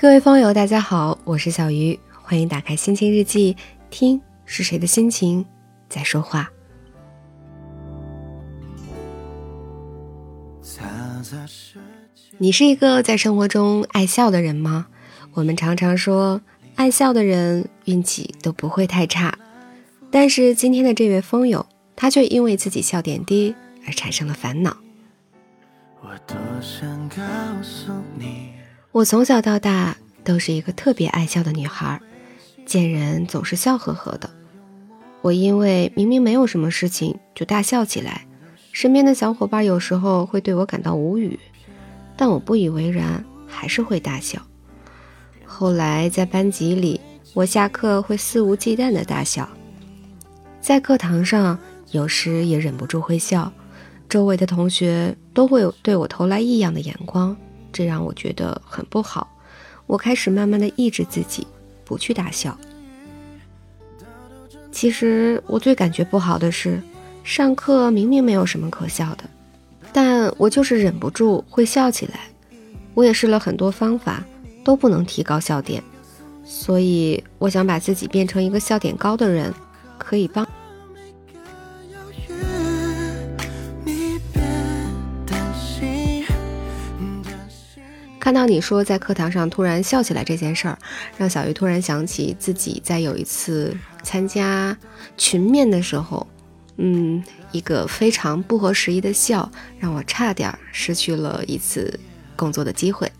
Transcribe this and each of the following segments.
各位风友，大家好，我是小鱼，欢迎打开心情日记，听是谁的心情在说话。你是一个在生活中爱笑的人吗？我们常常说，爱笑的人运气都不会太差。但是今天的这位风友，他却因为自己笑点低而产生了烦恼。我多想告诉你。我从小到大都是一个特别爱笑的女孩，见人总是笑呵呵的。我因为明明没有什么事情就大笑起来，身边的小伙伴有时候会对我感到无语，但我不以为然，还是会大笑。后来在班级里，我下课会肆无忌惮的大笑，在课堂上有时也忍不住会笑，周围的同学都会对我投来异样的眼光。这让我觉得很不好，我开始慢慢的抑制自己，不去大笑。其实我最感觉不好的是，上课明明没有什么可笑的，但我就是忍不住会笑起来。我也试了很多方法，都不能提高笑点，所以我想把自己变成一个笑点高的人，可以帮。看到你说在课堂上突然笑起来这件事儿，让小鱼突然想起自己在有一次参加群面的时候，嗯，一个非常不合时宜的笑，让我差点失去了一次工作的机会。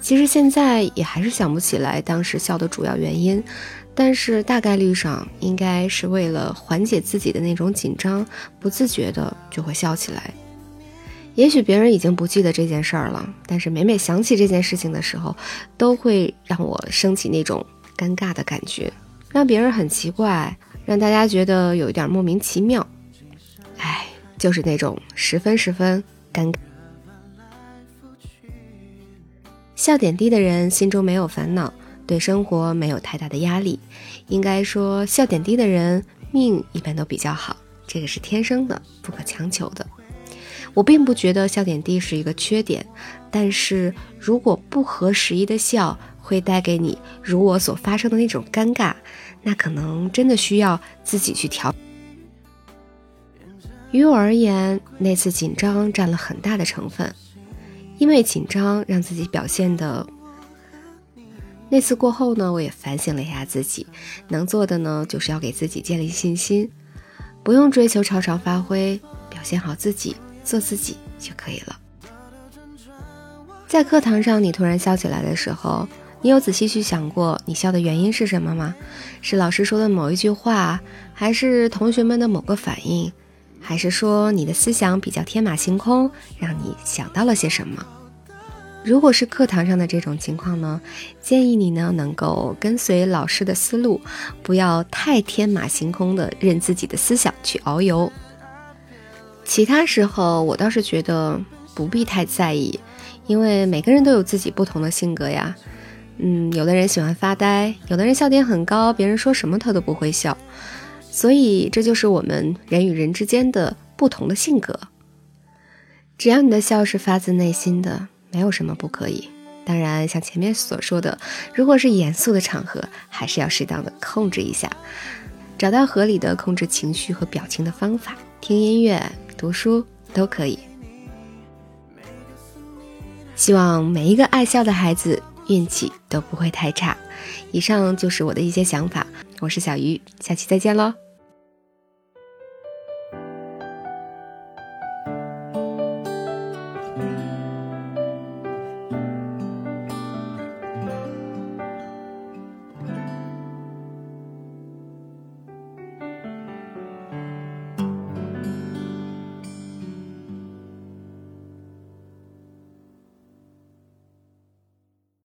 其实现在也还是想不起来当时笑的主要原因，但是大概率上应该是为了缓解自己的那种紧张，不自觉的就会笑起来。也许别人已经不记得这件事儿了，但是每每想起这件事情的时候，都会让我升起那种尴尬的感觉，让别人很奇怪，让大家觉得有一点莫名其妙。哎，就是那种十分十分尴尬。笑点低的人心中没有烦恼，对生活没有太大的压力。应该说，笑点低的人命一般都比较好，这个是天生的，不可强求的。我并不觉得笑点低是一个缺点，但是如果不合时宜的笑会带给你如我所发生的那种尴尬，那可能真的需要自己去调。于我而言，那次紧张占了很大的成分，因为紧张让自己表现的。那次过后呢，我也反省了一下自己，能做的呢，就是要给自己建立信心，不用追求超常发挥，表现好自己。做自己就可以了。在课堂上，你突然笑起来的时候，你有仔细去想过你笑的原因是什么吗？是老师说的某一句话，还是同学们的某个反应，还是说你的思想比较天马行空，让你想到了些什么？如果是课堂上的这种情况呢，建议你呢能够跟随老师的思路，不要太天马行空的任自己的思想去遨游。其他时候，我倒是觉得不必太在意，因为每个人都有自己不同的性格呀。嗯，有的人喜欢发呆，有的人笑点很高，别人说什么他都不会笑。所以这就是我们人与人之间的不同的性格。只要你的笑是发自内心的，没有什么不可以。当然，像前面所说的，如果是严肃的场合，还是要适当的控制一下，找到合理的控制情绪和表情的方法。听音乐。读书都可以，希望每一个爱笑的孩子运气都不会太差。以上就是我的一些想法，我是小鱼，下期再见喽。